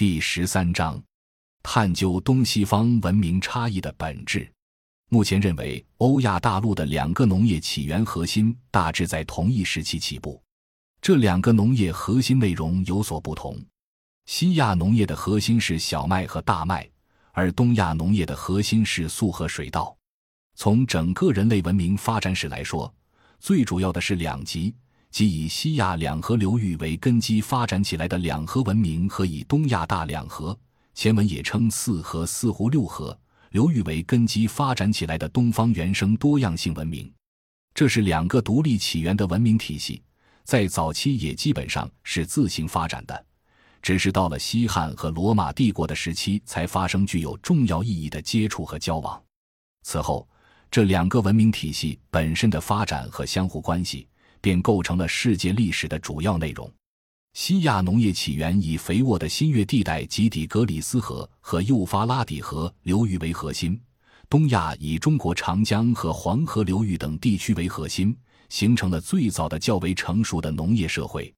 第十三章，探究东西方文明差异的本质。目前认为，欧亚大陆的两个农业起源核心大致在同一时期起步。这两个农业核心内容有所不同。西亚农业的核心是小麦和大麦，而东亚农业的核心是粟和水稻。从整个人类文明发展史来说，最主要的是两极，即以西亚两河流域为根基发展起来的两河文明，和以东亚大两河（前文也称四河、四湖、六河）流域为根基发展起来的东方原生多样性文明。这是两个独立起源的文明体系，在早期也基本上是自行发展的，只是到了西汉和罗马帝国的时期，才发生具有重要意义的接触和交往。此后。这两个文明体系本身的发展和相互关系，便构成了世界历史的主要内容。西亚农业起源以肥沃的新月地带及底格里斯河和幼发拉底河流域为核心，东亚以中国长江和黄河流域等地区为核心，形成了最早的较为成熟的农业社会。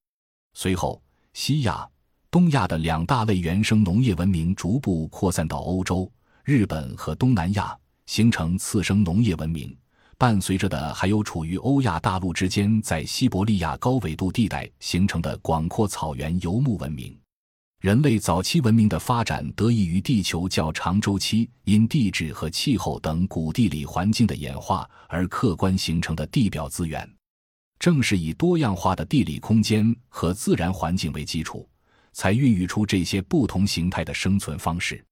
随后，西亚、东亚的两大类原生农业文明逐步扩散到欧洲、日本和东南亚。形成次生农业文明，伴随着的还有处于欧亚大陆之间，在西伯利亚高纬度地带形成的广阔草原游牧文明。人类早期文明的发展得益于地球较长周期因地质和气候等古地理环境的演化而客观形成的地表资源。正是以多样化的地理空间和自然环境为基础，才孕育出这些不同形态的生存方式。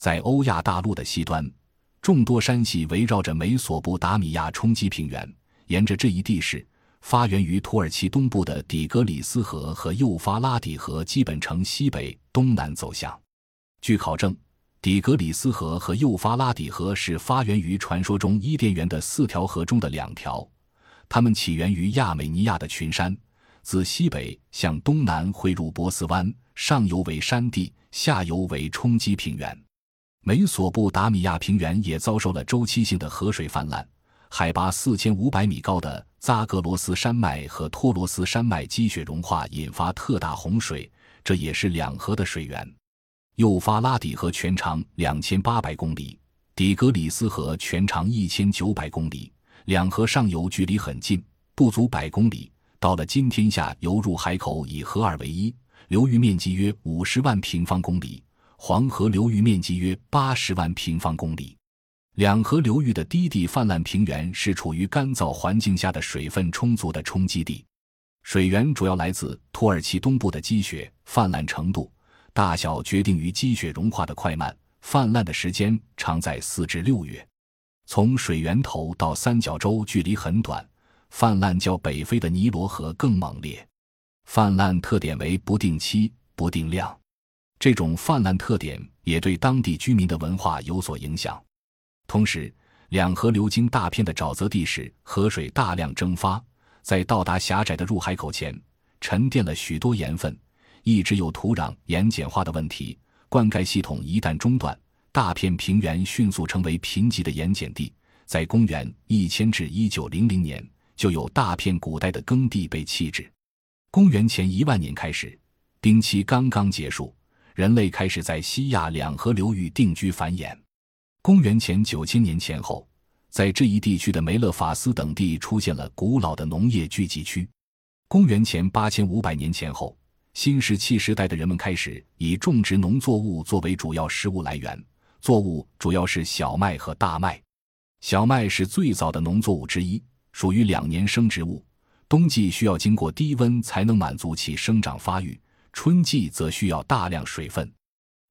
在欧亚大陆的西端。众多山系围绕着美索不达米亚冲积平原，沿着这一地势，发源于土耳其东部的底格里斯河和幼发拉底河，基本呈西北东南走向。据考证，底格里斯河和幼发拉底河是发源于传说中伊甸园的四条河中的两条，它们起源于亚美尼亚的群山，自西北向东南汇入波斯湾，上游为山地，下游为冲积平原。美索不达米亚平原也遭受了周期性的河水泛滥，海拔四千五百米高的扎格罗斯山脉和托罗斯山脉积雪融化，引发特大洪水，这也是两河的水源。幼发拉底河全长两千八百公里，底格里斯河全长一千九百公里，两河上游距离很近，不足百公里。到了今天下游入海口以河二为一，流域面积约五十万平方公里。黄河流域面积约八十万平方公里，两河流域的低地泛滥平原是处于干燥环境下的水分充足的冲积地，水源主要来自土耳其东部的积雪，泛滥程度、大小决定于积雪融化的快慢，泛滥的时间常在四至六月。从水源头到三角洲距离很短，泛滥较北非的尼罗河更猛烈。泛滥特点为不定期、不定量。这种泛滥特点也对当地居民的文化有所影响。同时，两河流经大片的沼泽地时，河水大量蒸发，在到达狭窄的入海口前，沉淀了许多盐分，一直有土壤盐碱化的问题。灌溉系统一旦中断，大片平原迅速成为贫瘠的盐碱地。在公元一千至一九零零年，就有大片古代的耕地被弃置。公元前一万年开始，冰期刚刚结束。人类开始在西亚两河流域定居繁衍。公元前九千年前后，在这一地区的梅勒法斯等地出现了古老的农业聚集区。公元前八千五百年前后，新石器时代的人们开始以种植农作物作为主要食物来源，作物主要是小麦和大麦。小麦是最早的农作物之一，属于两年生植物，冬季需要经过低温才能满足其生长发育。春季则需要大量水分，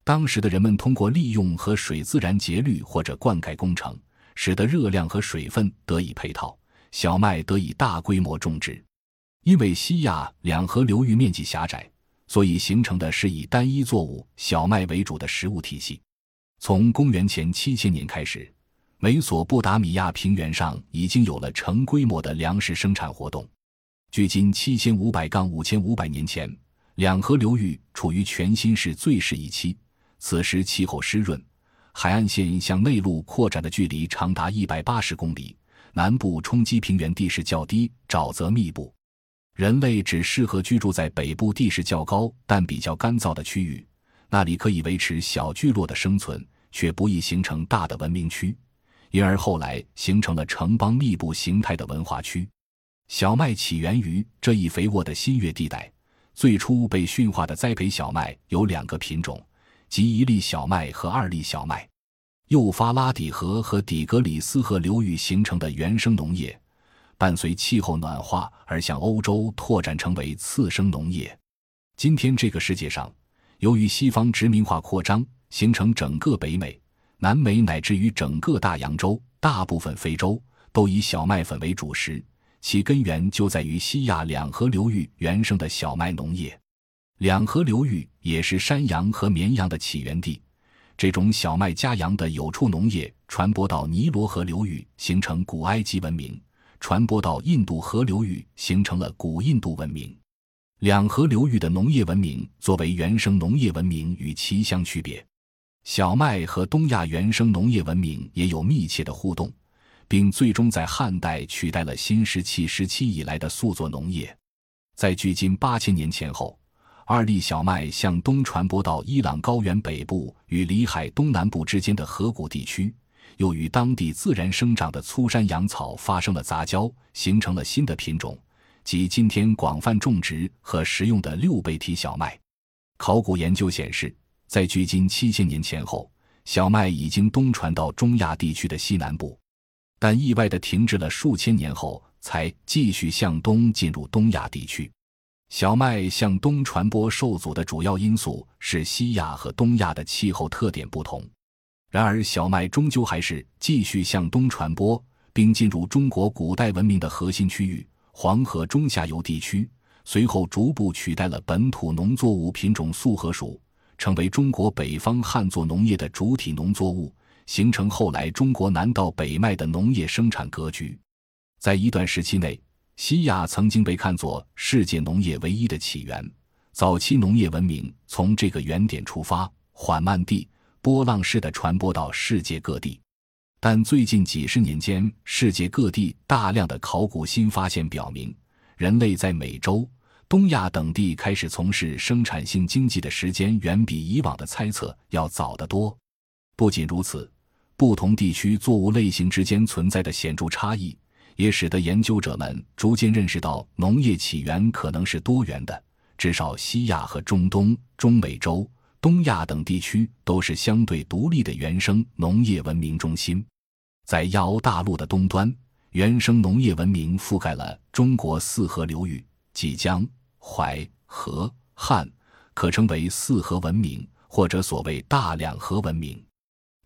当时的人们通过利用和水自然节律或者灌溉工程，使得热量和水分得以配套，小麦得以大规模种植。因为西亚两河流域面积狭窄，所以形成的是以单一作物小麦为主的食物体系。从公元前七千年开始，美索不达米亚平原上已经有了成规模的粮食生产活动。距今七千五百杠五千五百年前。两河流域处于全新世最适宜期，此时气候湿润，海岸线向内陆扩展的距离长达一百八十公里。南部冲积平原地势较低，沼泽密布，人类只适合居住在北部地势较高但比较干燥的区域。那里可以维持小聚落的生存，却不易形成大的文明区，因而后来形成了城邦密布形态的文化区。小麦起源于这一肥沃的新月地带。最初被驯化的栽培小麦有两个品种，即一粒小麦和二粒小麦。幼发拉底河和底格里斯河流域形成的原生农业，伴随气候暖化而向欧洲拓展，成为次生农业。今天这个世界上，由于西方殖民化扩张，形成整个北美、南美乃至于整个大洋洲、大部分非洲，都以小麦粉为主食。其根源就在于西亚两河流域原生的小麦农业，两河流域也是山羊和绵羊的起源地。这种小麦家羊的有畜农业传播到尼罗河流域，形成古埃及文明；传播到印度河流域，形成了古印度文明。两河流域的农业文明作为原生农业文明与其相区别，小麦和东亚原生农业文明也有密切的互动。并最终在汉代取代了新石器时期以来的素作农业。在距今八千年前后，二粒小麦向东传播到伊朗高原北部与里海东南部之间的河谷地区，又与当地自然生长的粗山羊草发生了杂交，形成了新的品种，即今天广泛种植和食用的六倍体小麦。考古研究显示，在距今七千年前后，小麦已经东传到中亚地区的西南部。但意外的停滞了数千年后，才继续向东进入东亚地区。小麦向东传播受阻的主要因素是西亚和东亚的气候特点不同。然而，小麦终究还是继续向东传播，并进入中国古代文明的核心区域——黄河中下游地区。随后，逐步取代了本土农作物品种粟禾黍，成为中国北方旱作农业的主体农作物。形成后来中国南到北麦的农业生产格局。在一段时期内，西亚曾经被看作世界农业唯一的起源。早期农业文明从这个原点出发，缓慢地、波浪式的传播到世界各地。但最近几十年间，世界各地大量的考古新发现表明，人类在美洲、东亚等地开始从事生产性经济的时间，远比以往的猜测要早得多。不仅如此。不同地区作物类型之间存在的显著差异，也使得研究者们逐渐认识到农业起源可能是多元的。至少，西亚和中东、中美洲、东亚等地区都是相对独立的原生农业文明中心。在亚欧大陆的东端，原生农业文明覆盖了中国四河流域，即江、淮、河、汉，可称为四河文明，或者所谓大两河文明。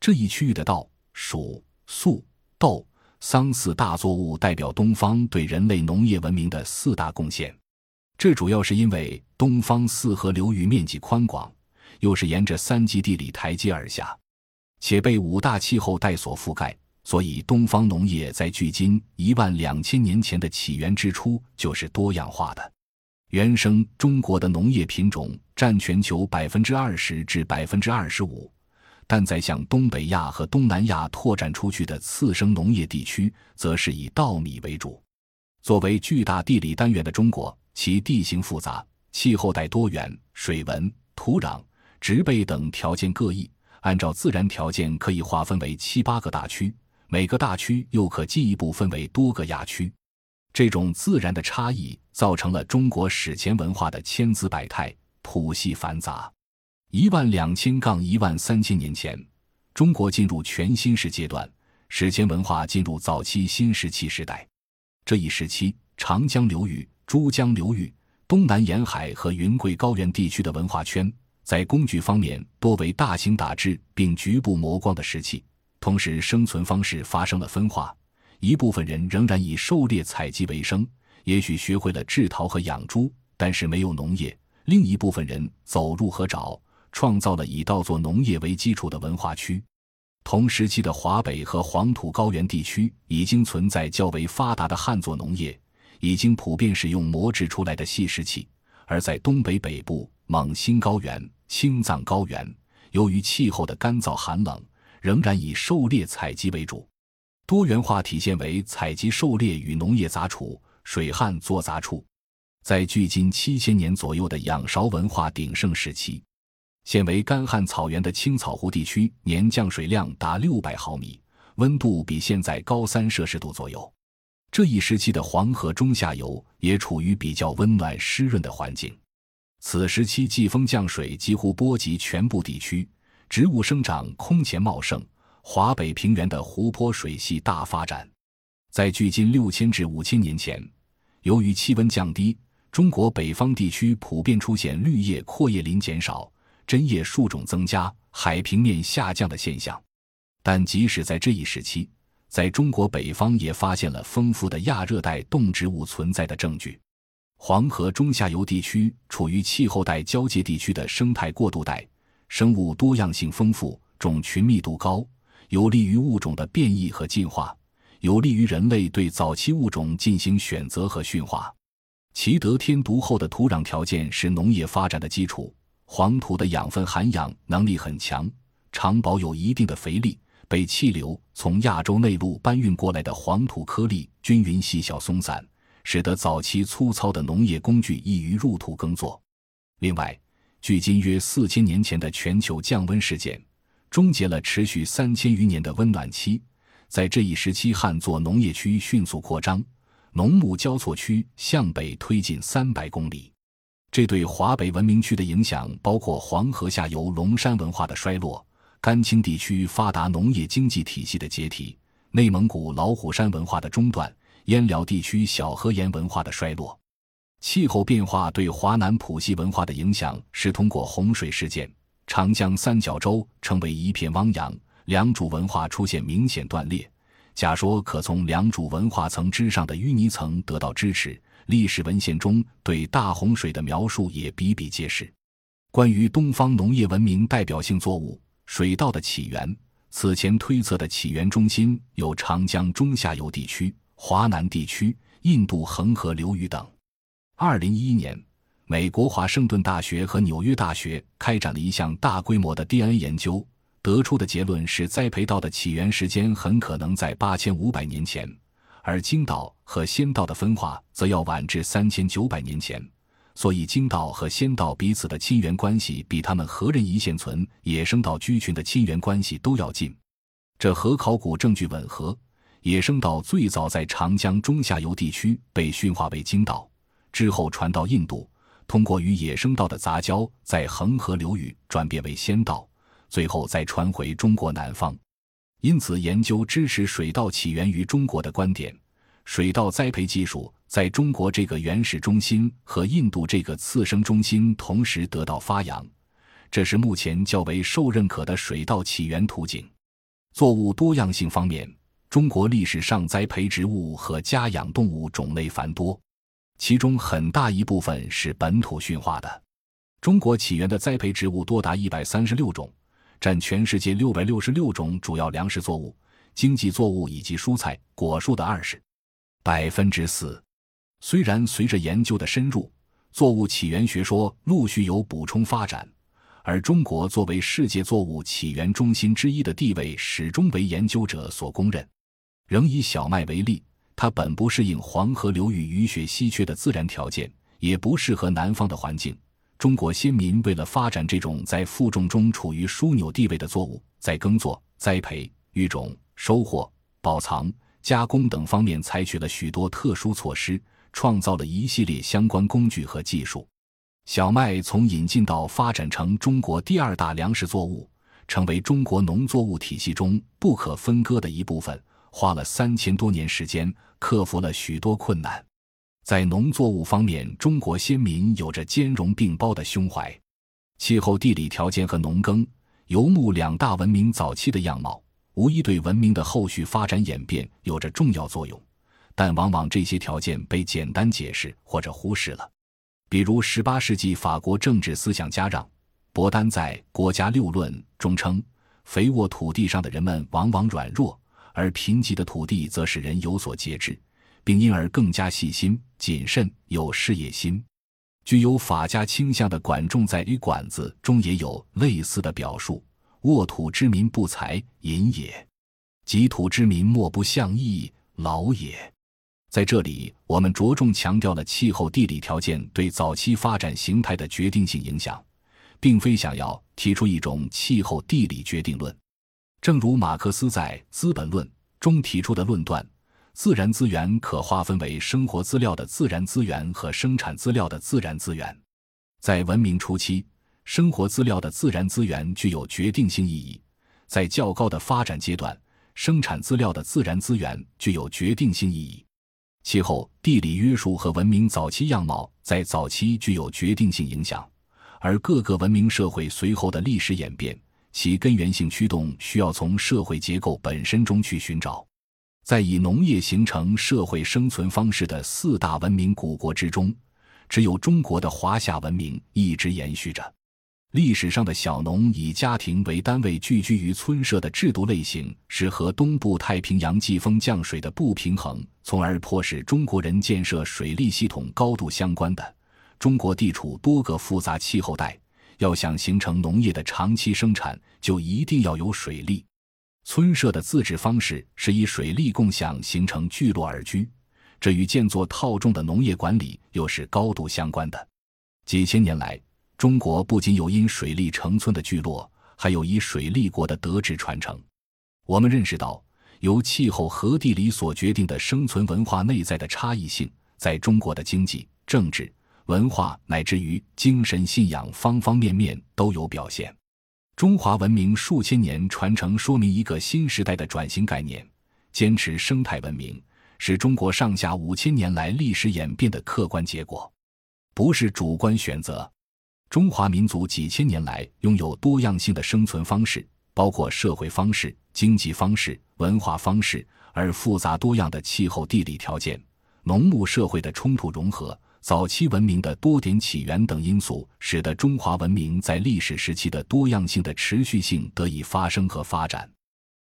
这一区域的稻、黍、粟、豆、桑四大作物代表东方对人类农业文明的四大贡献。这主要是因为东方四河流域面积宽广，又是沿着三级地理台阶而下，且被五大气候带所覆盖，所以东方农业在距今一万两千年前的起源之初就是多样化的。原生中国的农业品种占全球百分之二十至百分之二十五。但在向东北亚和东南亚拓展出去的次生农业地区，则是以稻米为主。作为巨大地理单元的中国，其地形复杂，气候带多元，水文、土壤、植被等条件各异。按照自然条件，可以划分为七八个大区，每个大区又可进一步分为多个亚区。这种自然的差异，造成了中国史前文化的千姿百态、谱系繁杂。一万两千杠一万三千年前，中国进入全新世阶段，史前文化进入早期新石器时代。这一时期，长江流域、珠江流域、东南沿海和云贵高原地区的文化圈，在工具方面多为大型打制并局部磨光的石器。同时，生存方式发生了分化，一部分人仍然以狩猎采集为生，也许学会了制陶和养猪，但是没有农业；另一部分人走入河沼。创造了以稻作农业为基础的文化区。同时期的华北和黄土高原地区已经存在较为发达的旱作农业，已经普遍使用磨制出来的细石器；而在东北北部、蒙新高原、青藏高原，由于气候的干燥寒冷，仍然以狩猎采集为主。多元化体现为采集、狩猎与农业杂处、水旱作杂处。在距今七千年左右的仰韶文化鼎盛时期。现为干旱草原的青草湖地区，年降水量达六百毫米，温度比现在高三摄氏度左右。这一时期的黄河中下游也处于比较温暖湿润的环境。此时期季风降水几乎波及全部地区，植物生长空前茂盛，华北平原的湖泊水系大发展。在距今六千至五千年前，由于气温降低，中国北方地区普遍出现绿叶阔叶林减少。针叶树种增加、海平面下降的现象，但即使在这一时期，在中国北方也发现了丰富的亚热带动植物存在的证据。黄河中下游地区处于气候带交界地区的生态过渡带，生物多样性丰富，种群密度高，有利于物种的变异和进化，有利于人类对早期物种进行选择和驯化。其得天独厚的土壤条件是农业发展的基础。黄土的养分涵养能力很强，常保有一定的肥力。被气流从亚洲内陆搬运过来的黄土颗粒均匀细小松散，使得早期粗糙的农业工具易于入土耕作。另外，距今约四千年前的全球降温事件，终结了持续三千余年的温暖期。在这一时期，旱作农业区迅速扩张，农牧交错区向北推进三百公里。这对华北文明区的影响包括黄河下游龙山文化的衰落、甘青地区发达农业经济体系的解体、内蒙古老虎山文化的中断、燕辽地区小河沿文化的衰落。气候变化对华南普系文化的影响是通过洪水事件，长江三角洲成为一片汪洋，良渚文化出现明显断裂。假说可从良渚文化层之上的淤泥层得到支持。历史文献中对大洪水的描述也比比皆是。关于东方农业文明代表性作物水稻的起源，此前推测的起源中心有长江中下游地区、华南地区、印度恒河流域等。二零一一年，美国华盛顿大学和纽约大学开展了一项大规模的 DNA 研究，得出的结论是栽培稻的起源时间很可能在八千五百年前。而京稻和仙稻的分化则要晚至三千九百年前，所以京稻和仙稻彼此的亲缘关系比他们何人一现存野生稻居群的亲缘关系都要近。这和考古证据吻合。野生稻最早在长江中下游地区被驯化为京稻，之后传到印度，通过与野生稻的杂交，在恒河流域转变为仙稻，最后再传回中国南方。因此，研究支持水稻起源于中国的观点，水稻栽培技术在中国这个原始中心和印度这个次生中心同时得到发扬，这是目前较为受认可的水稻起源途径。作物多样性方面，中国历史上栽培植物和家养动物种类繁多，其中很大一部分是本土驯化的。中国起源的栽培植物多达一百三十六种。占全世界六百六十六种主要粮食作物、经济作物以及蔬菜、果树的二十百分之四。虽然随着研究的深入，作物起源学说陆续有补充发展，而中国作为世界作物起源中心之一的地位始终为研究者所公认。仍以小麦为例，它本不适应黄河流域雨雪稀缺的自然条件，也不适合南方的环境。中国先民为了发展这种在负重中处于枢纽地位的作物，在耕作、栽培、育种、收获、保藏、加工等方面采取了许多特殊措施，创造了一系列相关工具和技术。小麦从引进到发展成中国第二大粮食作物，成为中国农作物体系中不可分割的一部分，花了三千多年时间，克服了许多困难。在农作物方面，中国先民有着兼容并包的胸怀。气候、地理条件和农耕、游牧两大文明早期的样貌，无疑对文明的后续发展演变有着重要作用。但往往这些条件被简单解释或者忽视了。比如，18世纪法国政治思想家让·伯丹在《国家六论》中称：“肥沃土地上的人们往往软弱，而贫瘠的土地则使人有所节制。”并因而更加细心、谨慎、有事业心。具有法家倾向的管仲在《与管子》中也有类似的表述：“沃土之民不才，隐也；及土之民莫不向义，劳也。”在这里，我们着重强调了气候地理条件对早期发展形态的决定性影响，并非想要提出一种气候地理决定论。正如马克思在《资本论》中提出的论断，自然资源可划分为生活资料的自然资源和生产资料的自然资源。在文明初期，生活资料的自然资源具有决定性意义；在较高的发展阶段，生产资料的自然资源具有决定性意义。其后，地理约束和文明早期样貌在早期具有决定性影响，而各个文明社会随后的历史演变，其根源性驱动需要从社会结构本身中去寻找。在以农业形成社会生存方式的四大文明古国之中，只有中国的华夏文明一直延续着。历史上的小农以家庭为单位聚居于村社的制度类型，是和东部太平洋季风降水的不平衡，从而迫使中国人建设水利系统高度相关的。中国地处多个复杂气候带，要想形成农业的长期生产，就一定要有水利。村社的自治方式是以水利共享形成聚落而居，这与建作套种的农业管理又是高度相关的。几千年来。中国不仅有因水利成村的聚落，还有以水利国的德治传承。我们认识到，由气候和地理所决定的生存文化内在的差异性，在中国的经济、政治、文化乃至于精神信仰方方面面都有表现。中华文明数千年传承，说明一个新时代的转型概念。坚持生态文明，是中国上下五千年来历史演变的客观结果，不是主观选择。中华民族几千年来拥有多样性的生存方式，包括社会方式、经济方式、文化方式，而复杂多样的气候地理条件、农牧社会的冲突融合、早期文明的多点起源等因素，使得中华文明在历史时期的多样性的持续性得以发生和发展。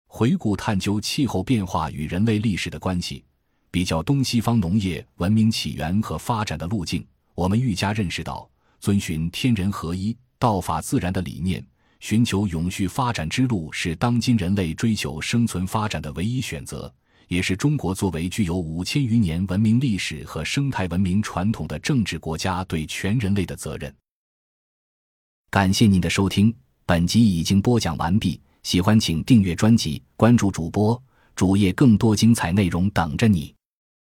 回顾探究气候变化与人类历史的关系，比较东西方农业文明起源和发展的路径，我们愈加认识到。遵循天人合一、道法自然的理念，寻求永续发展之路，是当今人类追求生存发展的唯一选择，也是中国作为具有五千余年文明历史和生态文明传统的政治国家对全人类的责任。感谢您的收听，本集已经播讲完毕。喜欢请订阅专辑，关注主播主页，更多精彩内容等着你。